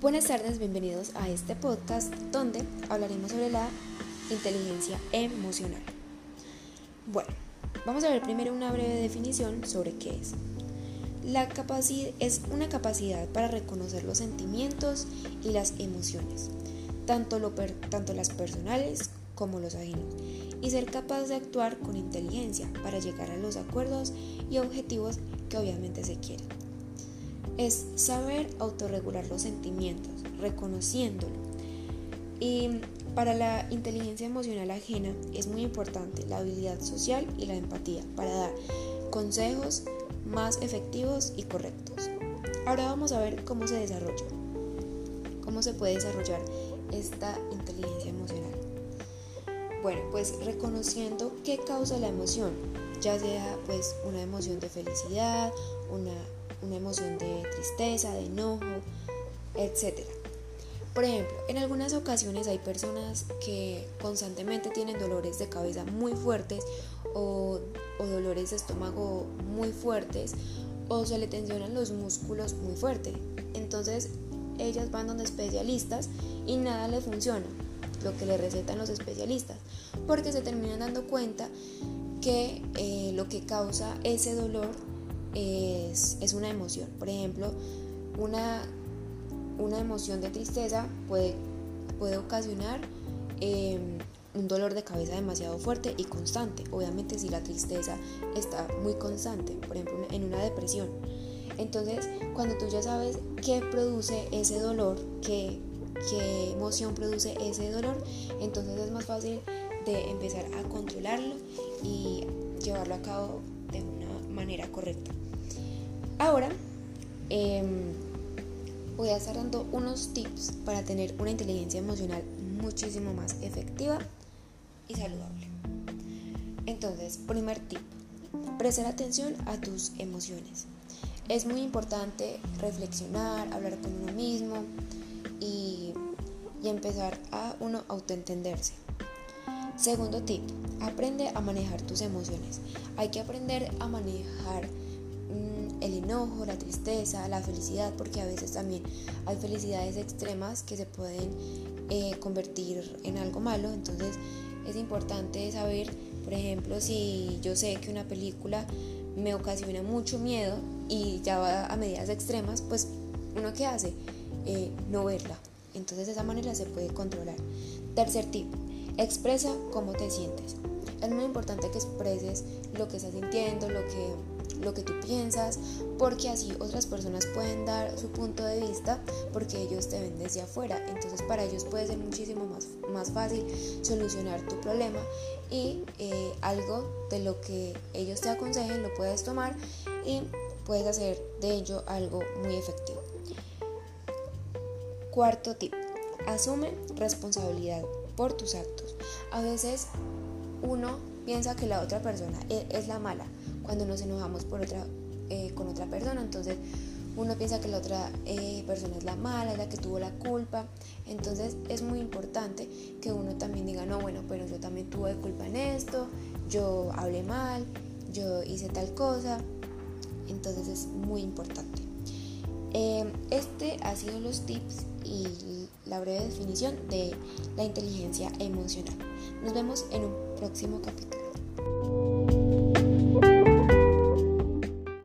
Buenas tardes, bienvenidos a este podcast donde hablaremos sobre la inteligencia emocional. Bueno, vamos a ver primero una breve definición sobre qué es. La capacidad es una capacidad para reconocer los sentimientos y las emociones, tanto, lo tanto las personales como los ajenos, y ser capaz de actuar con inteligencia para llegar a los acuerdos y objetivos que obviamente se quieren es saber autorregular los sentimientos, reconociéndolo. Y para la inteligencia emocional ajena es muy importante la habilidad social y la empatía para dar consejos más efectivos y correctos. Ahora vamos a ver cómo se desarrolla, cómo se puede desarrollar esta inteligencia emocional. Bueno, pues reconociendo qué causa la emoción, ya sea pues una emoción de felicidad, una una emoción de tristeza, de enojo, etc. Por ejemplo, en algunas ocasiones hay personas que constantemente tienen dolores de cabeza muy fuertes o, dolores de estómago muy fuertes o se le tensionan los músculos muy fuerte. Entonces ellas van donde especialistas y nada le funciona, lo que le recetan los especialistas, porque se terminan dando cuenta que eh, lo que causa ese dolor es, una emoción. Por ejemplo, una, una emoción de tristeza puede, puede ocasionar em, un dolor de cabeza demasiado fuerte y constante. Obviamente si la tristeza está muy constante, por ejemplo en una depresión. Entonces, cuando tú ya sabes qué produce ese dolor, qué, qué emoción produce ese dolor, entonces es más fácil de empezar a controlarlo y llevarlo a cabo de una manera correcta. Ahora em, voy a estar dando unos tips para tener una inteligencia emocional muchísimo más efectiva y saludable. Entonces, primer tip, prestar atención a tus emociones. Es muy importante reflexionar, hablar con uno mismo y, y empezar a uno autoentenderse. Segundo tip, aprende a manejar tus emociones. Hay que aprender a manejar el enojo, la tristeza, la felicidad, porque a veces también hay felicidades extremas que se pueden eh, convertir en algo malo. Entonces es importante saber, por ejemplo, si yo sé que una película me ocasiona mucho miedo y ya va a medidas extremas, pues uno que hace, eh, no verla. Entonces de esa manera se puede controlar. Tercer tip, expresa cómo te sientes. Es muy importante que expreses lo que estás sintiendo, lo que lo que tú piensas, porque así otras personas pueden dar su punto de vista porque ellos te ven desde afuera. Entonces para ellos puede ser muchísimo más, más fácil solucionar tu problema y eh, algo de lo que ellos te aconsejen lo puedes tomar y puedes hacer de ello algo muy efectivo. Cuarto tip, asume responsabilidad por tus actos. A veces uno piensa que la otra persona e, es la mala, cuando nos enojamos por otra, eh, con otra persona. Entonces uno piensa que la otra eh, persona es la mala, es la que tuvo la culpa. Entonces es muy importante que uno también diga, no, bueno, pero yo también tuve culpa en esto, yo hablé mal, yo hice tal cosa. Entonces es muy importante. Eh, este ha sido los tips y la breve definición de la inteligencia emocional. Nos vemos en un próximo capítulo.